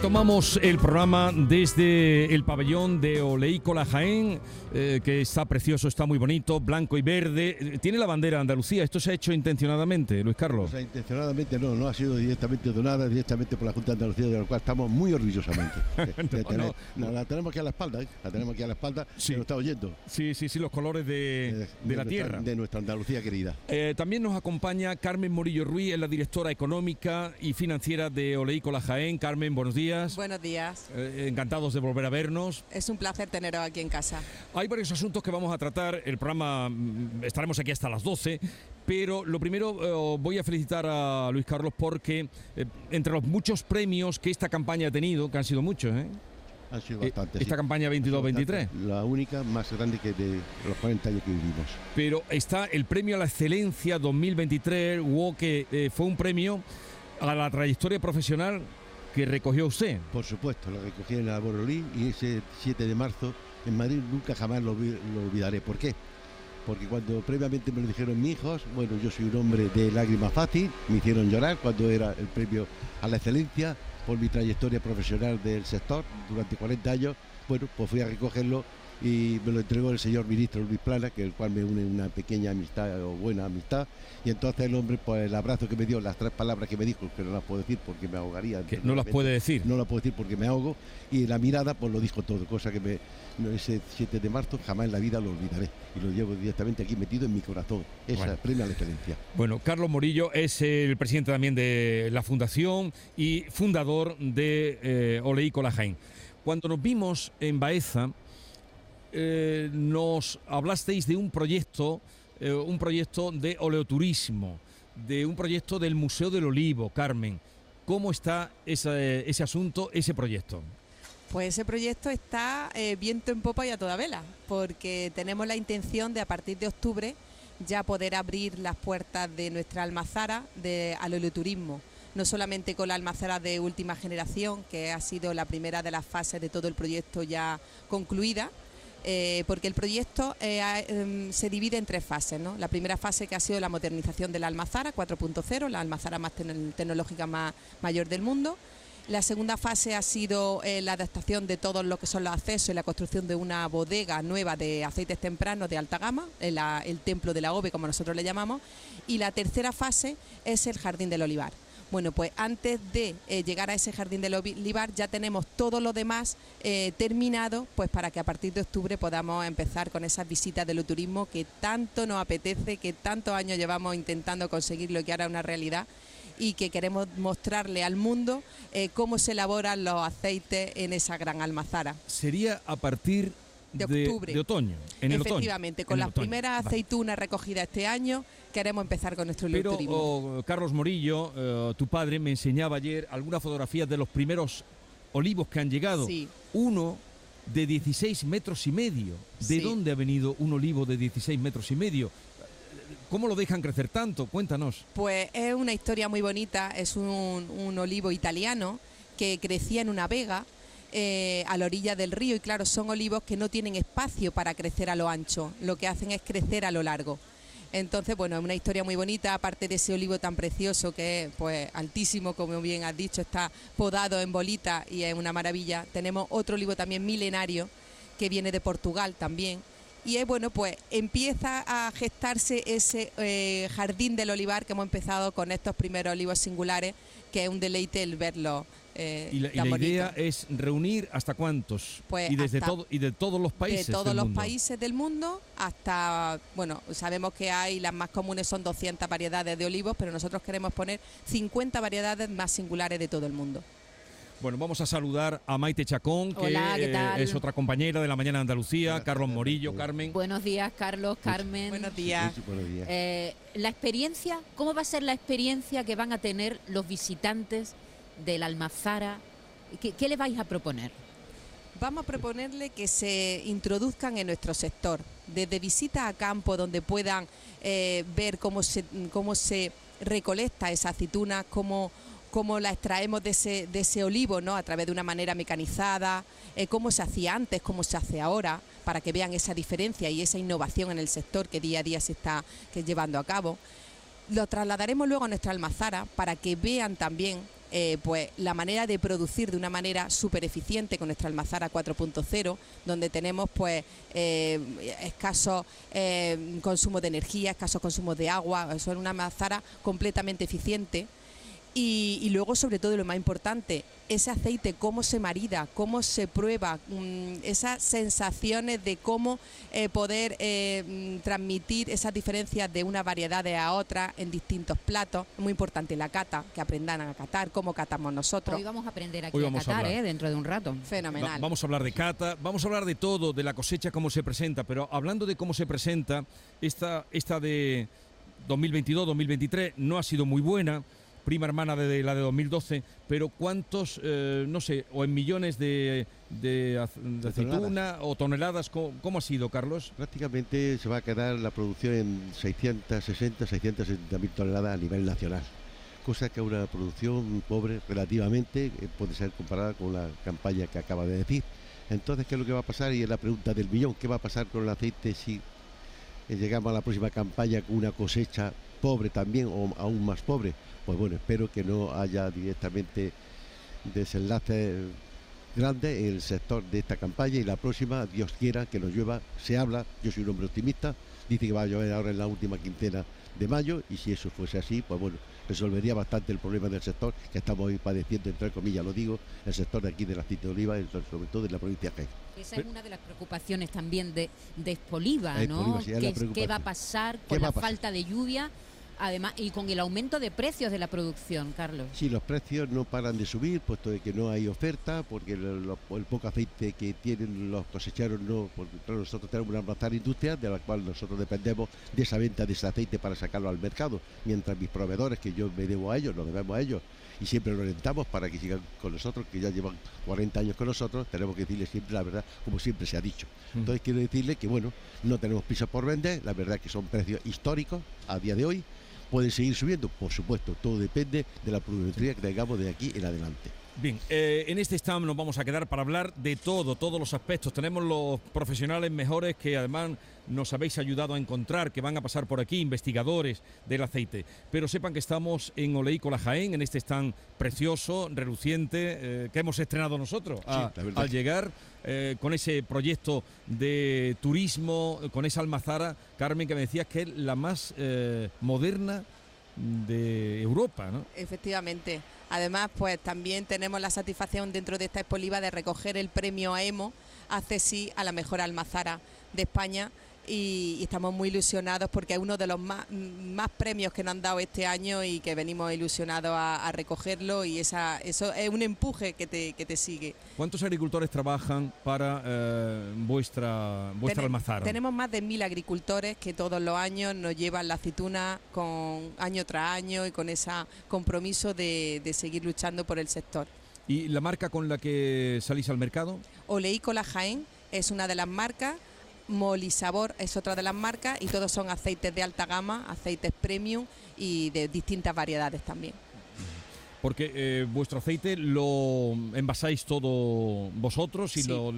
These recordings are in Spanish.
Retomamos el programa desde el pabellón de Oleícola Jaén, eh, que está precioso, está muy bonito, blanco y verde. Tiene la bandera de Andalucía. ¿Esto se ha hecho intencionadamente, Luis Carlos? O sea, intencionadamente no, no ha sido directamente donada, directamente por la Junta de Andalucía, de la cual estamos muy orgullosamente. De- de No, tener- no. no, la tenemos aquí a la espalda, ¿eh? la tenemos aquí a la espalda, Sí. lo está oyendo. Sí, sí, sí, los colores de, eh, de la nuestra- tierra. De nuestra Andalucía querida. Eh, también nos acompaña Carmen Morillo Ruiz, es la directora económica y financiera de Oleícola Jaén. Carmen, buenos días. Buenos días. Eh, encantados de volver a vernos. Es un placer teneros aquí en casa. Hay varios asuntos que vamos a tratar. El programa mm, estaremos aquí hasta las 12. Pero lo primero, eh, voy a felicitar a Luis Carlos porque eh, entre los muchos premios que esta campaña ha tenido, que han sido muchos, ¿eh? Han sido Eh, bastantes. esta sí. campaña Han sido 22-23. bastantes. La única más grande que de los 40 años que vivimos. Pero está el premio a la excelencia 2023, WO, que eh, fue un premio a la trayectoria profesional que recogió usted. Por supuesto, lo recogí en la Borolí y ese 7 de marzo en Madrid nunca jamás lo, lo olvidaré. ¿Por qué? Porque cuando previamente me lo dijeron mis hijos, bueno, yo soy un hombre de lágrima fácil, me hicieron llorar cuando era el premio a la excelencia por mi trayectoria profesional del sector durante 40 años. Bueno, pues fui a recogerlo y me lo entregó el señor ministro Luis Plana, que el cual me une una pequeña amistad o buena amistad. Y entonces el hombre, pues el abrazo que me dio, las tres palabras que me dijo, que no las puedo decir porque me ahogaría. Que no las puede decir. No la puedo decir porque me ahogo. Y la mirada, pues lo dijo todo, cosa que me, ese 7 de marzo jamás en la vida lo olvidaré. Y lo llevo directamente aquí metido en mi corazón. Esa Bueno. premio a la excelencia. Bueno, Carlos Morillo es el presidente también de la fundación y fundador de eh, Oleícola Jaén. Cuando nos vimos en Baeza, eh, nos hablasteis de un proyecto, eh, un proyecto de oleoturismo, de un proyecto del Museo del Olivo, Carmen. ¿Cómo está ese, asunto, ese proyecto? Pues ese proyecto está eh, viento en popa y a toda vela, porque tenemos la intención de a partir de octubre ya poder abrir las puertas de nuestra almazara al oleoturismo. No solamente con la almazara de última generación, que ha sido la primera de las fases de todo el proyecto ya concluida, eh, porque el proyecto eh, em, se divide en tres fases. ¿no? La primera fase que ha sido la modernización de la almazara 4.0, la almazara más tecno- tecnológica más mayor del mundo. La segunda fase ha sido eh, la adaptación de todos lo que son los accesos y la construcción de una bodega nueva de aceites tempranos de alta gama, el, el templo de la OVE, como nosotros le llamamos. Y la tercera fase es el jardín del olivar. Bueno, pues antes de eh, llegar a ese jardín del olivar ya tenemos todo lo demás eh, terminado, pues para que a partir de octubre podamos empezar con esas visitas del turismo que tanto nos apetece, que tantos años llevamos intentando conseguirlo y que ahora es una realidad y que queremos mostrarle al mundo eh, cómo se elaboran los aceites en esa gran almazara. Sería a partir De octubre. de otoño, en el otoño. Efectivamente, con En las otoño. primeras Vale. aceitunas recogidas este año, queremos empezar con nuestro Pero oh, Carlos Morillo, eh, tu padre, me enseñaba ayer algunas fotografías de los primeros olivos que han llegado. Sí. Uno de 16 metros y medio. ¿De Sí. dónde ha venido un olivo de 16 metros y medio? ¿Cómo lo dejan crecer tanto? Cuéntanos. Pues es una historia muy bonita, es un, un olivo italiano que crecía en una vega eh, a la orilla del río y claro, son olivos que no tienen espacio para crecer a lo ancho, lo que hacen es crecer a lo largo. Entonces, bueno, es una historia muy bonita, aparte de ese olivo tan precioso que es pues altísimo, como bien has dicho, está podado en bolita y es una maravilla. Tenemos otro olivo también milenario que viene de Portugal también. Y es bueno, pues empieza a gestarse ese eh, jardín del olivar que hemos empezado con estos primeros olivos singulares, que es un deleite el verlo. Eh, Y la, y idea es reunir hasta cuántos. Pues y desde hasta- todo y de todos los países. de todos del los mundo. países del mundo hasta, bueno, sabemos que hay, las más comunes son 200 variedades de olivos, pero nosotros queremos poner 50 variedades más singulares de todo el mundo. Bueno, vamos a saludar a Maite Chacón, que Hola, ¿qué eh, tal? es otra compañera de la Mañana de Andalucía, Hola, Carlos Morillo. Carmen. Buenos días, Carlos, Carmen. Buenos días. Sí, buenos días. Eh, la experiencia, ¿cómo va a ser la experiencia que van a tener los visitantes de la Almazara? ¿Qué, qué le vais a proponer? Vamos a proponerle que se introduzcan en nuestro sector, desde visitas a campo donde puedan eh, ver cómo se, cómo se recolecta esa aceituna, cómo, cómo la extraemos de ese, de ese olivo, ¿no? A través de una manera mecanizada, eh, cómo se hacía antes, cómo se hace ahora, para que vean esa diferencia y esa innovación en el sector que día a día se está que llevando a cabo. Lo trasladaremos luego a nuestra almazara para que vean también eh, pues la manera de producir de una manera súper eficiente con nuestra almazara 4.0, donde tenemos pues eh, escasos eh, consumos de energía, escasos consumos de agua, es una almazara completamente eficiente. Y, y, luego, sobre todo, lo más importante, ese aceite, cómo se marida, cómo se prueba, mmm, esas sensaciones de cómo eh, poder eh, mm, transmitir esas diferencias de una variedad a otra en distintos platos. Muy importante la cata, que aprendan a catar, cómo catamos nosotros. Hoy vamos a aprender aquí a catar, a ¿eh? dentro de un rato. Fenomenal. Va, vamos a hablar de cata, vamos a hablar de todo, de la cosecha, cómo se presenta, pero hablando de cómo se presenta, esta, esta de 2022-2023 no ha sido muy buena prima hermana de la de 2012, pero cuántos, eh, no sé, o en millones de, de, de aceituna o toneladas, ¿cómo, ¿cómo, ha sido, Carlos? Prácticamente se va a quedar la producción en 660, 670 mil toneladas a nivel nacional, cosa que una producción pobre relativamente eh, puede ser comparada con la campaña que acaba de decir. Entonces, ¿qué es lo que va a pasar? Y es la pregunta del millón, ¿qué va a pasar con el aceite si llegamos a la próxima campaña con una cosecha pobre también o aún más pobre? pues bueno, espero que no haya directamente desenlaces grandes en el sector de esta campaña y la próxima, Dios quiera, que nos llueva, se habla, yo soy un hombre optimista, dice que va a llover ahora en la última quincena de mayo y si eso fuese así, pues bueno, resolvería bastante el problema del sector que estamos hoy padeciendo, entre comillas, lo digo, el sector de aquí de la aceite de oliva, sobre todo de la provincia de Jaén. Esa es una de las preocupaciones también de, de Espoliva, ¿no? Espoliva, sí, ¿Qué, va a pasar con la falta de lluvia? Además y con el aumento de precios de la producción, Carlos. Sí, los precios no paran de subir, puesto de que no hay oferta, porque el, el poco aceite que tienen los cosecheros no, porque nosotros tenemos una almazara industrial de la cual nosotros dependemos de esa venta de ese aceite para sacarlo al mercado, mientras mis proveedores, que yo me debo a ellos, nos debemos a ellos, y siempre lo orientamos para que sigan con nosotros, que ya llevan 40 años con nosotros, tenemos que decirles siempre la verdad, como siempre se ha dicho. Entonces quiero decirle que bueno, no tenemos pisos por vender, la verdad que son precios históricos a día de hoy, pueden seguir subiendo, por supuesto, todo depende de la productividad que tengamos de aquí en adelante. Bien, eh, en este stand nos vamos a quedar para hablar de todo, todos los aspectos. Tenemos los profesionales mejores que además nos habéis ayudado a encontrar, que van a pasar por aquí, investigadores del aceite. Pero sepan que estamos en Oleícola Jaén, en este stand precioso, reluciente, eh, que hemos estrenado nosotros a, sí, al llegar eh, con ese proyecto de turismo, con esa almazara, Carmen, que me decías que es la más moderna de Europa, ¿no? Efectivamente. Además, pues también tenemos la satisfacción dentro de esta expoliva de recoger el premio AEMO, hace sí a la mejor almazara de España y, y, estamos muy ilusionados porque es uno de los más, más, premios que nos han dado este año y que venimos ilusionados a, a recogerlo y esa, eso es un empuje que te, que te sigue. ¿Cuántos agricultores trabajan para eh, vuestra, vuestra Ten, almazara? Tenemos más de mil agricultores que todos los años nos llevan la aceituna con año tras año y con ese compromiso de, de seguir luchando por el sector. ¿Y la marca con la que salís al mercado? Oleícola Jaén es una de las marcas Molisabor es otra de las marcas y todos son aceites de alta gama, aceites premium y de distintas variedades también. Porque eh, vuestro aceite lo envasáis todo vosotros y Sí. lo,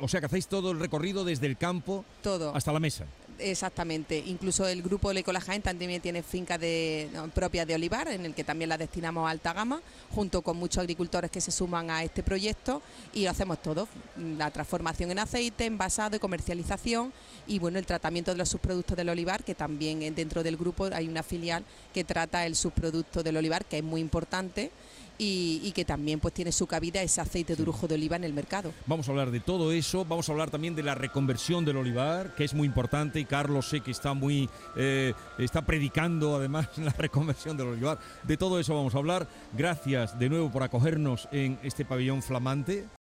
o sea que hacéis todo el recorrido desde el campo Todo. hasta la mesa. Exactamente. Incluso el grupo Lecola Jaén también tiene fincas de, propias de olivar, en el que también las destinamos a alta gama, junto con muchos agricultores que se suman a este proyecto y lo hacemos todo. La transformación en aceite, envasado y comercialización y bueno, el tratamiento de los subproductos del olivar, que también dentro del grupo hay una filial que trata el subproducto del olivar, que es muy importante. Y, y que también pues tiene su cabida ese aceite de orujo de oliva en el mercado. Vamos a hablar de todo eso, vamos a hablar también de la reconversión del olivar, que es muy importante y Carlos sé que está muy eh, está predicando además la reconversión del olivar. De todo eso vamos a hablar. Gracias de nuevo por acogernos en este pabellón flamante.